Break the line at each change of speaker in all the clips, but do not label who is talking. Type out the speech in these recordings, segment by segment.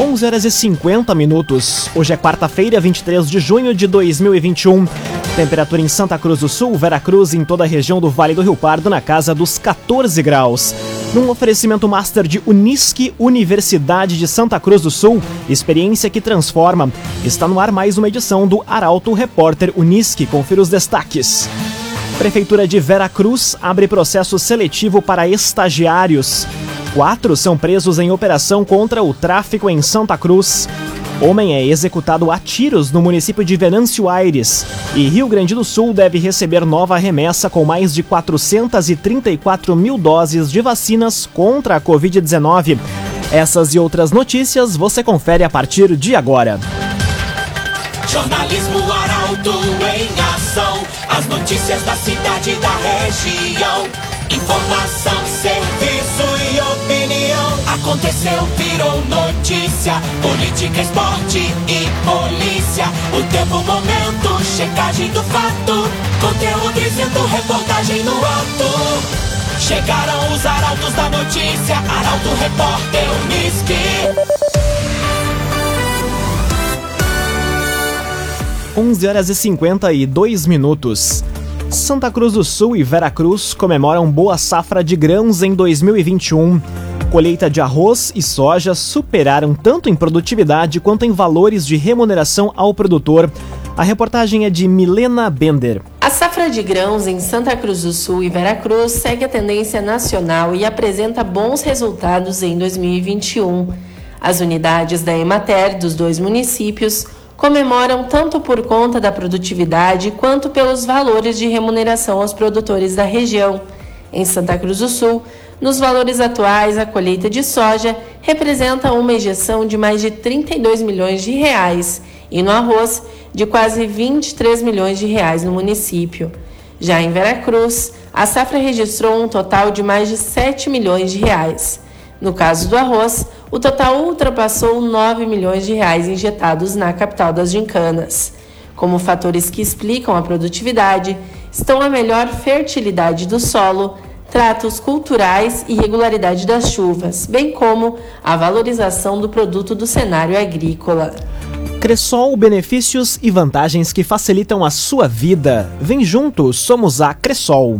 11 horas e 50 minutos. Hoje é quarta-feira, 23 de junho de 2021. Temperatura em Santa Cruz do Sul, Veracruz e em toda a região do Vale do Rio Pardo na casa dos 14 graus. Num oferecimento master de Unisque, Universidade de Santa Cruz do Sul, experiência que transforma. Está no ar mais uma edição do Arauto Repórter Unisque. Confira os destaques. Prefeitura de Veracruz abre processo seletivo para estagiários. Quatro são presos em operação contra o tráfico em Santa Cruz. Homem é executado a tiros no município de Venâncio Aires. E Rio Grande do Sul deve receber nova remessa com mais de 434 mil doses de vacinas contra a Covid-19. Essas e outras notícias você confere a partir de agora.
Jornalismo Arauto em ação. As notícias da cidade e da região. Informação. Aconteceu, virou notícia. Política, esporte e polícia. O tempo, momento, checagem do fato. Conteúdo dizendo, reportagem no ato. Chegaram os arautos da notícia. Arauto, repórter, Unisque.
11 horas e 52 minutos. Santa Cruz do Sul e Veracruz comemoram boa safra de grãos em 2021. Colheita de arroz e soja superaram tanto em produtividade quanto em valores de remuneração ao produtor. A reportagem é de Milena Bender.
A safra de grãos em Santa Cruz do Sul e Veracruz segue a tendência nacional e apresenta bons resultados em 2021. As unidades da Emater dos dois municípios comemoram tanto por conta da produtividade quanto pelos valores de remuneração aos produtores da região. Em Santa Cruz do Sul, nos valores atuais, a colheita de soja representa uma injeção de mais de 32 milhões de reais e no arroz de quase 23 milhões de reais no município. Já em Veracruz, a safra registrou um total de mais de 7 milhões de reais. No caso do arroz, o total ultrapassou 9 milhões de reais injetados na capital das gincanas. Como fatores que explicam a produtividade estão a melhor fertilidade do solo, tratos culturais e regularidade das chuvas, bem como a valorização do produto do cenário agrícola.
Cressol, benefícios e vantagens que facilitam a sua vida. Vem junto, somos a Cressol.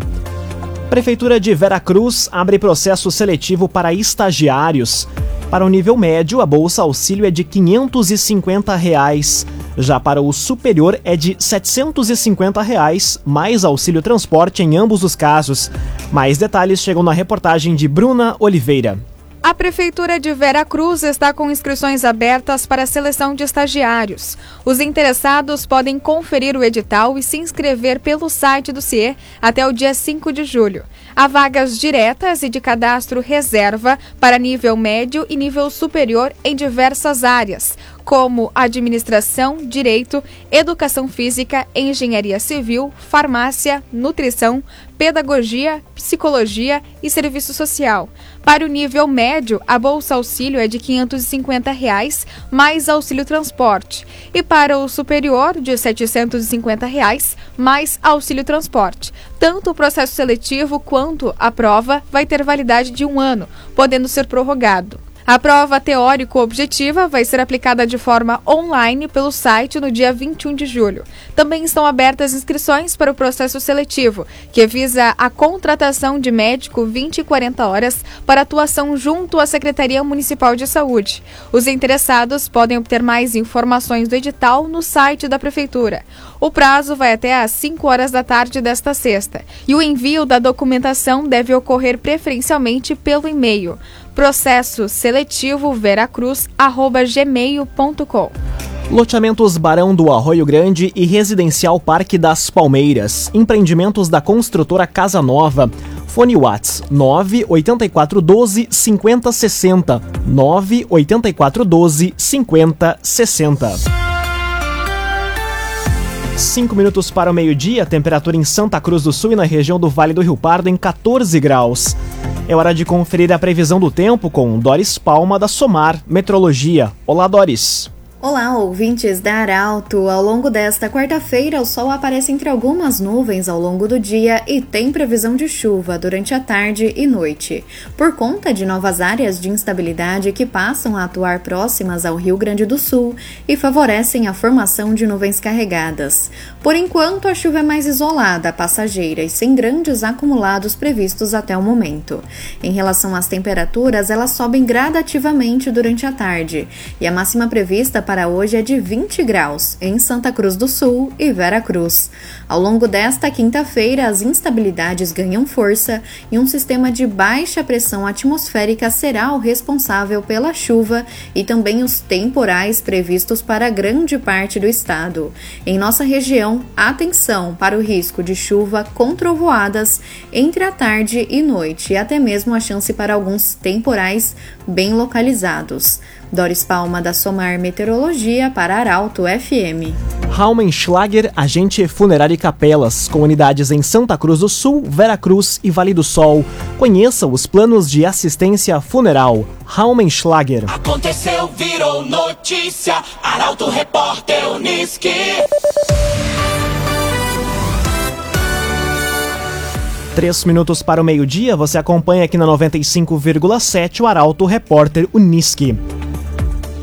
Prefeitura de Veracruz abre processo seletivo para estagiários. Para o nível médio, a bolsa auxílio é de 550 reais. Já para o superior é de 750 reais, mais auxílio transporte em ambos os casos. Mais detalhes chegam na reportagem de Bruna Oliveira.
A Prefeitura de Vera Cruz está com inscrições abertas para a seleção de estagiários. Os interessados podem conferir o edital e se inscrever pelo site do CIE até o dia 5 de julho. Há vagas diretas e de cadastro reserva para nível médio e nível superior em diversas áreas, como administração, direito, educação física, engenharia civil, farmácia, nutrição, pedagogia, psicologia e serviço social. Para o nível médio, a bolsa auxílio é de 550 reais, mais auxílio transporte. E para o superior, de 750 reais, mais auxílio transporte. Tanto o processo seletivo quanto a prova vai ter validade de um ano, podendo ser prorrogado. A prova teórico-objetiva vai ser aplicada de forma online pelo site no dia 21 de julho. Também estão abertas inscrições para o processo seletivo, que visa a contratação de médico 20 e 40 horas para atuação junto à Secretaria Municipal de Saúde. Os interessados podem obter mais informações do edital no site da Prefeitura. O prazo vai até às 5 horas da tarde desta sexta e o envio da documentação deve ocorrer preferencialmente pelo e-mail processo seletivo veracruz@gmail.com.
Loteamentos Barão do Arroio Grande e Residencial Parque das Palmeiras. Empreendimentos da construtora Casa Nova. Fone Whats 98412 5060. 98412 5060. 5 minutos para o meio-dia, temperatura em Santa Cruz do Sul e na região do Vale do Rio Pardo em 14 graus. É hora de conferir a previsão do tempo com Doris Palma da Somar Metrologia. Olá, Doris.
Olá, ouvintes da Arauto! Ao longo desta quarta-feira, o sol aparece entre algumas nuvens ao longo do dia e tem previsão de chuva durante a tarde e noite. Por conta de novas áreas de instabilidade que passam a atuar próximas ao Rio Grande do Sul e favorecem a formação de nuvens carregadas. Por enquanto, a chuva é mais isolada, passageira e sem grandes acumulados previstos até o momento. Em relação às temperaturas, elas sobem gradativamente durante a tarde e a máxima prevista para hoje é de 20 graus em Santa Cruz do Sul e Vera Cruz. Ao longo desta quinta-feira, as instabilidades ganham força e um sistema de baixa pressão atmosférica será o responsável pela chuva e também os temporais previstos para grande parte do estado. Em nossa região, atenção para o risco de chuva com trovoadas entre a tarde e noite e até mesmo a chance para alguns temporais bem localizados. Doris Palma, da Somar Meteorologia, para Arauto FM.
Raumenschlager, agente funerário e capelas, com unidades em Santa Cruz do Sul, Vera Cruz e Vale do Sol. Conheça os planos de assistência funeral. Raumenschlager.
Aconteceu, virou notícia. Arauto Repórter Uniski.
Três minutos para o meio-dia, você acompanha aqui na 95,7 o Arauto Repórter Uniski.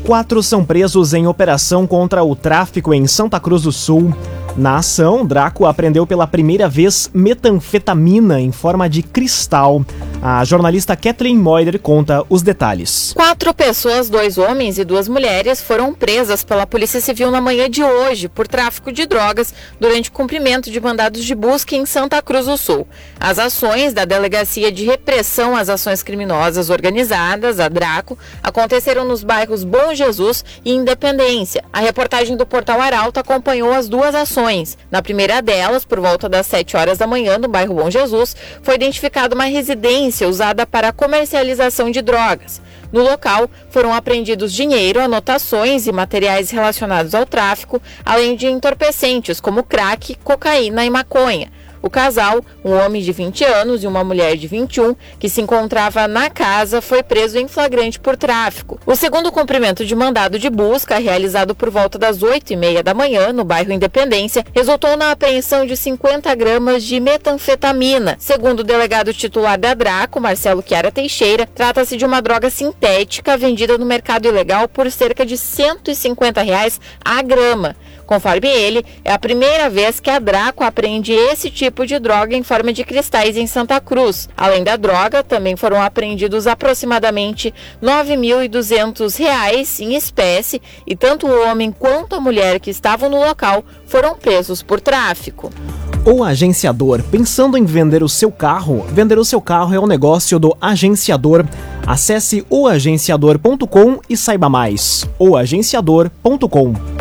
Quatro são presos em operação contra o tráfico em Santa Cruz do Sul. Na ação, Draco apreendeu pela primeira vez metanfetamina em forma de cristal. A jornalista Kathleen Moider conta os detalhes.
Quatro pessoas, dois homens e duas mulheres, foram presas pela Polícia Civil na manhã de hoje por tráfico de drogas durante o cumprimento de mandados de busca em Santa Cruz do Sul. As ações da Delegacia de Repressão às Ações Criminosas Organizadas, a Draco, aconteceram nos bairros Bom Jesus e Independência. A reportagem do Portal Arauto acompanhou as duas ações. Na primeira delas, por volta das 7 horas da manhã, no bairro Bom Jesus, foi identificada uma residência usada para a comercialização de drogas. No local, foram apreendidos dinheiro, anotações e materiais relacionados ao tráfico, além de entorpecentes como crack, cocaína e maconha. O casal, um homem de 20 anos e uma mulher de 21, que se encontrava na casa, foi preso em flagrante por tráfico. O segundo cumprimento de mandado de busca, realizado por volta das 8 e meia da manhã, no bairro Independência, resultou na apreensão de 50 gramas de metanfetamina. Segundo o delegado titular da Draco, Marcelo Chiara Teixeira, trata-se de uma droga sintética vendida no mercado ilegal por cerca de 150 reais a grama. Conforme ele, é a primeira vez que a Draco apreende esse tipo de droga em forma de cristais em Santa Cruz. Além da droga, também foram apreendidos aproximadamente R$ 9.200 em espécie e tanto o homem quanto a mulher que estavam no local foram presos por tráfico.
O agenciador, pensando em vender o seu carro, vender o seu carro é um negócio do agenciador. Acesse oagenciador.com e saiba mais. oagenciador.com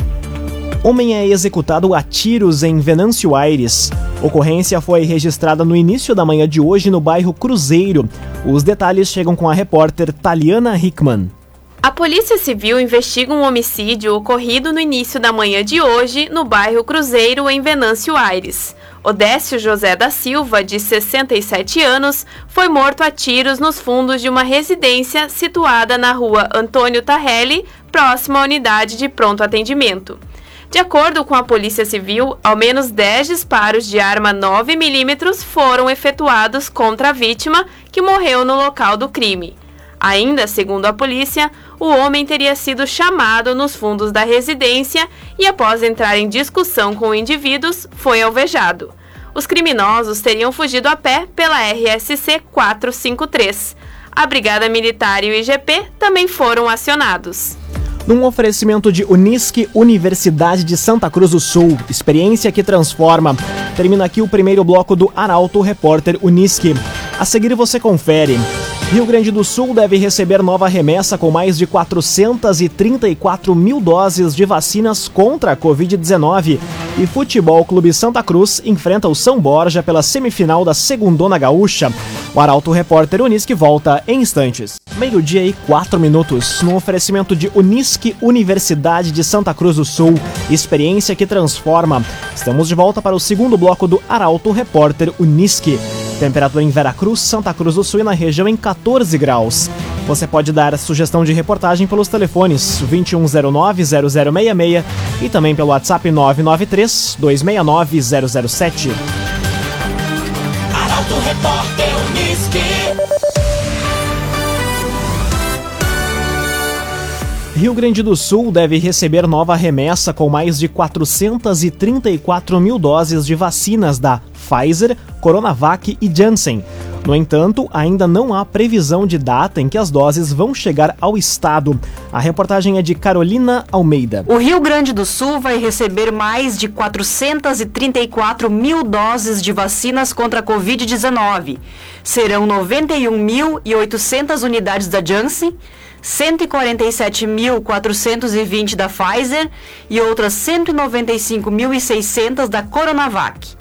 Homem é executado a tiros em Venâncio Aires. Ocorrência foi registrada no início da manhã de hoje no bairro Cruzeiro. Os detalhes chegam com a repórter Taliana Hickman.
A Polícia Civil investiga um homicídio ocorrido no início da manhã de hoje no bairro Cruzeiro, em Venâncio Aires. Odécio José da Silva, de 67 anos, foi morto a tiros nos fundos de uma residência situada na rua Antônio Tarrelli, próxima à unidade de pronto atendimento. De acordo com a Polícia Civil, ao menos 10 disparos de arma 9mm foram efetuados contra a vítima, que morreu no local do crime. Ainda segundo a polícia, o homem teria sido chamado nos fundos da residência e, após entrar em discussão com indivíduos, foi alvejado. Os criminosos teriam fugido a pé pela RSC 453. A Brigada Militar e o IGP também foram acionados
num oferecimento de Unisque Universidade de Santa Cruz do Sul, experiência que transforma. Termina aqui o primeiro bloco do Arauto Repórter Unisque. A seguir você confere. Rio Grande do Sul deve receber nova remessa com mais de 434 mil doses de vacinas contra a Covid-19. E Futebol Clube Santa Cruz enfrenta o São Borja pela semifinal da Segundona Gaúcha. O Arauto Repórter Unisque volta em instantes. Meio-dia e quatro minutos, no oferecimento de Unisque Universidade de Santa Cruz do Sul. Experiência que transforma. Estamos de volta para o segundo bloco do Arauto Repórter Unisque. Temperatura em Veracruz, Santa Cruz do Sul e na região em 14 graus. Você pode dar sugestão de reportagem pelos telefones 2109-0066 e também pelo WhatsApp 993-269-007.
Arauto Repórter Uniski.
Rio Grande do Sul deve receber nova remessa com mais de 434 mil doses de vacinas da Pfizer, Coronavac e Janssen. No entanto, ainda não há previsão de data em que as doses vão chegar ao estado. A reportagem é de Carolina Almeida.
O Rio Grande do Sul vai receber mais de 434 mil doses de vacinas contra a Covid-19. Serão 91.800 unidades da Janssen. 147.420 da Pfizer e outras 195.600 da Coronavac.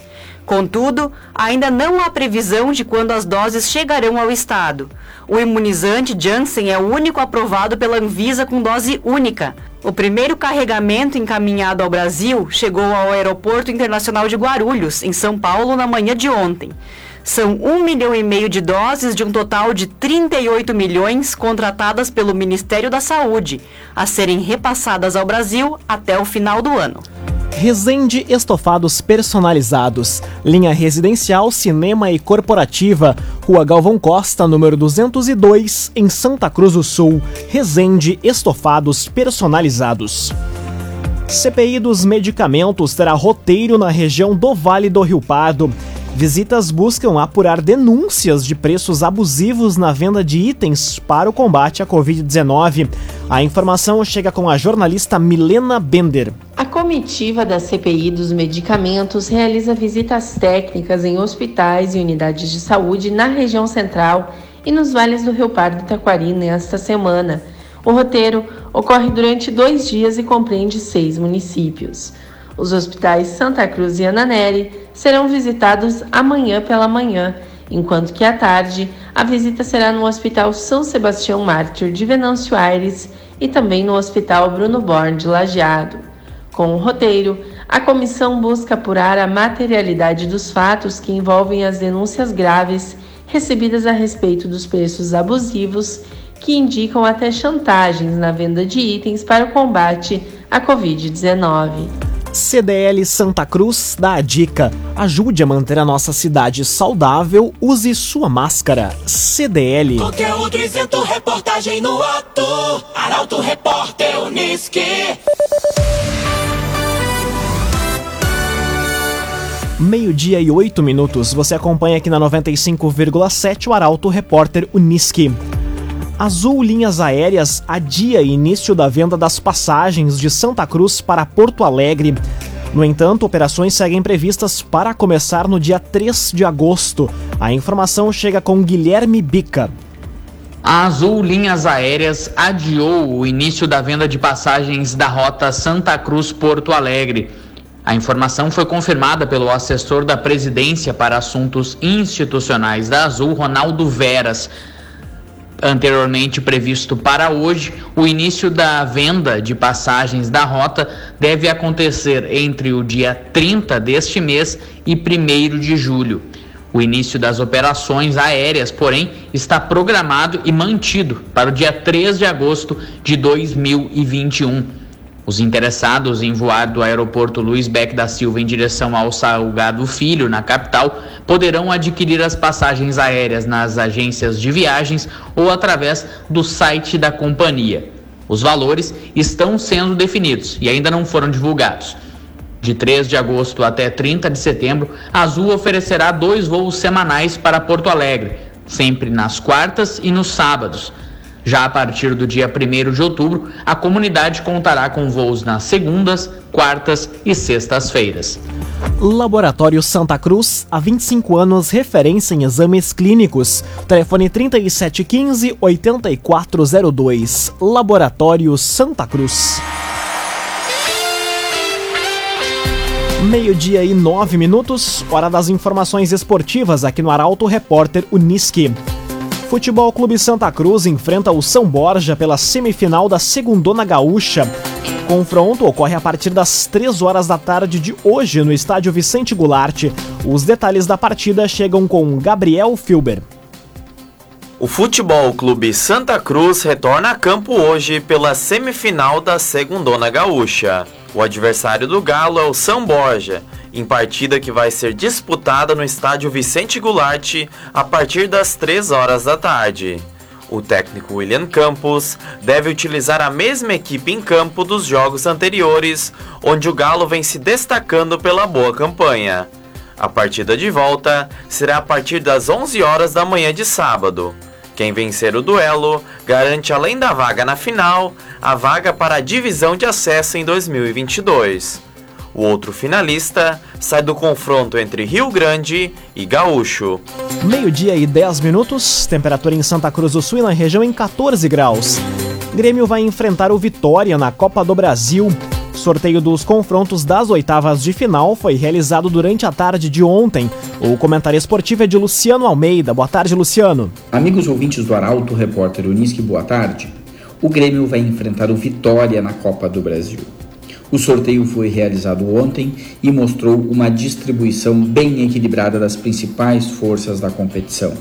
Contudo, ainda não há previsão de quando as doses chegarão ao estado. O imunizante Janssen é o único aprovado pela Anvisa com dose única. O primeiro carregamento encaminhado ao Brasil chegou ao Aeroporto Internacional de Guarulhos, em São Paulo, na manhã de ontem. São um milhão e meio de doses de um total de 38 milhões contratadas pelo Ministério da Saúde, a serem repassadas ao Brasil até o final do ano.
Resende Estofados Personalizados, linha residencial, cinema e corporativa, Rua Galvão Costa, número 202, em Santa Cruz do Sul. Resende Estofados Personalizados. CPI dos medicamentos terá roteiro na região do Vale do Rio Pardo. Visitas buscam apurar denúncias de preços abusivos na venda de itens para o combate à Covid-19. A informação chega com a jornalista Milena Bender.
A comitiva da CPI dos medicamentos realiza visitas técnicas em hospitais e unidades de saúde na região central e nos vales do Rio Pardo e Taquari nesta semana. O roteiro ocorre durante dois dias e compreende seis municípios. Os hospitais Santa Cruz e Ananeri serão visitados amanhã pela manhã, enquanto que à tarde a visita será no Hospital São Sebastião Mártir de Venâncio Aires e também no Hospital Bruno Born de Lajeado. Com o roteiro, a comissão busca apurar a materialidade dos fatos que envolvem as denúncias graves recebidas a respeito dos preços abusivos que indicam até chantagens na venda de itens para o combate à Covid-19.
CDL Santa Cruz dá a dica: ajude a manter a nossa cidade saudável, use sua máscara. CDL.
Conteúdo isento, reportagem no ato. Arauto Repórter Uniski.
Meio-dia e oito minutos. Você acompanha aqui na 95,7 o Arauto Repórter Uniski. Azul Linhas Aéreas adia início da venda das passagens de Santa Cruz para Porto Alegre. No entanto, operações seguem previstas para começar no dia 3 de agosto. A informação chega com Guilherme Bica.
A Azul Linhas Aéreas adiou o início da venda de passagens da rota Santa Cruz-Porto Alegre. A informação foi confirmada pelo assessor da presidência para assuntos institucionais da Azul, Ronaldo Veras anteriormente previsto para hoje, o início da venda de passagens da rota deve acontecer entre o dia 30 deste mês e 1 de julho. O início das operações aéreas, porém, está programado e mantido para o dia 3 de agosto de 2021. Os interessados em voar do aeroporto Luiz Beck da Silva em direção ao Salgado Filho, na capital, poderão adquirir as passagens aéreas nas agências de viagens ou através do site da companhia. Os valores estão sendo definidos e ainda não foram divulgados. De 3 de agosto até 30 de setembro, a Azul oferecerá dois voos semanais para Porto Alegre, sempre nas quartas e nos sábados. Já a partir do dia 1 de outubro, a comunidade contará com voos nas segundas, quartas e sextas-feiras.
Laboratório Santa Cruz, há 25 anos, referência em exames clínicos. Telefone 3715-8402. Laboratório Santa Cruz. Meio-dia e nove minutos, hora das informações esportivas aqui no Arauto Repórter Uniski. Futebol Clube Santa Cruz enfrenta o São Borja pela semifinal da Segundona Gaúcha. O confronto ocorre a partir das 3 horas da tarde de hoje no estádio Vicente Goulart. Os detalhes da partida chegam com Gabriel Filber.
O Futebol Clube Santa Cruz retorna a campo hoje pela semifinal da Segundona Gaúcha. O adversário do Galo é o São Borja, em partida que vai ser disputada no estádio Vicente Goulart a partir das 3 horas da tarde. O técnico William Campos deve utilizar a mesma equipe em campo dos jogos anteriores, onde o Galo vem se destacando pela boa campanha. A partida de volta será a partir das 11 horas da manhã de sábado. Quem vencer o duelo garante, além da vaga na final, a vaga para a divisão de acesso em 2022. O outro finalista sai do confronto entre Rio Grande e Gaúcho.
Meio-dia e 10 minutos, temperatura em Santa Cruz do Sul e na região em 14 graus. Grêmio vai enfrentar o Vitória na Copa do Brasil. Sorteio dos confrontos das oitavas de final foi realizado durante a tarde de ontem. O comentário esportivo é de Luciano Almeida. Boa tarde, Luciano.
Amigos ouvintes do Arauto, repórter Unisque, boa tarde. O Grêmio vai enfrentar o Vitória na Copa do Brasil. O sorteio foi realizado ontem e mostrou uma distribuição bem equilibrada das principais forças da competição.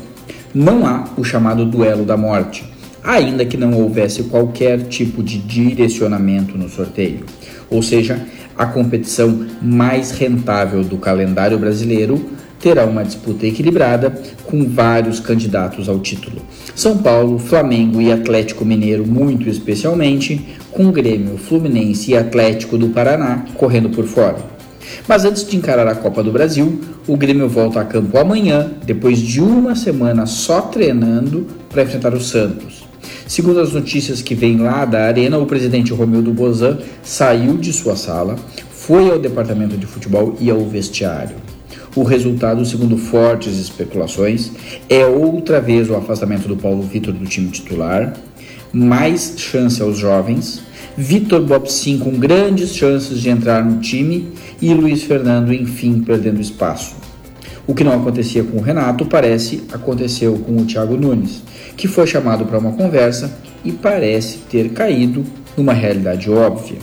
Não há o chamado duelo da morte, ainda que não houvesse qualquer tipo de direcionamento no sorteio. Ou seja, a competição mais rentável do calendário brasileiro terá uma disputa equilibrada com vários candidatos ao título. São Paulo, Flamengo e Atlético Mineiro, muito especialmente, com Grêmio, Fluminense e Atlético do Paraná correndo por fora. Mas antes de encarar a Copa do Brasil, o Grêmio volta a campo amanhã, depois de uma semana só treinando para enfrentar o Santos. Segundo as notícias que vêm lá da arena, o presidente Romildo Bozan saiu de sua sala, foi ao departamento de futebol e ao vestiário. O resultado, segundo fortes especulações, é outra vez o afastamento do Paulo Vitor do time titular, mais chance aos jovens, Vitor Bopsin com grandes chances de entrar no time e Luiz Fernando, enfim, perdendo espaço. O que não acontecia com o Renato parece aconteceu com o Thiago Nunes, que foi chamado para uma conversa e parece ter caído numa realidade óbvia.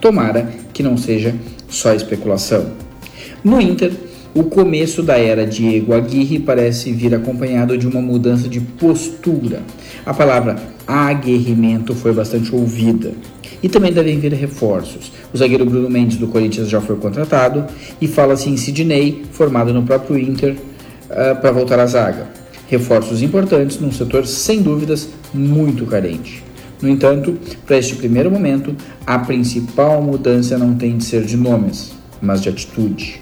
Tomara que não seja só especulação. No Inter, o começo da era Diego Aguirre parece vir acompanhado de uma mudança de postura. A palavra aguerrimento foi bastante ouvida. E também devem vir reforços. O zagueiro Bruno Mendes do Corinthians já foi contratado e fala-se em Sidney, formado no próprio Inter, uh, para voltar à zaga. Reforços importantes num setor, sem dúvidas, muito carente. No entanto, para este primeiro momento, a principal mudança não tem de ser de nomes, mas de atitude.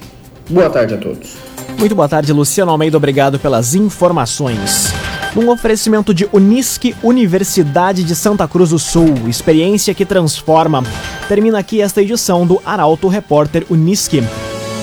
Boa tarde a todos.
Muito boa tarde, Luciano Almeida. Obrigado pelas informações. Num oferecimento de Unisque Universidade de Santa Cruz do Sul, experiência que transforma. Termina aqui esta edição do Arauto Repórter Unisque.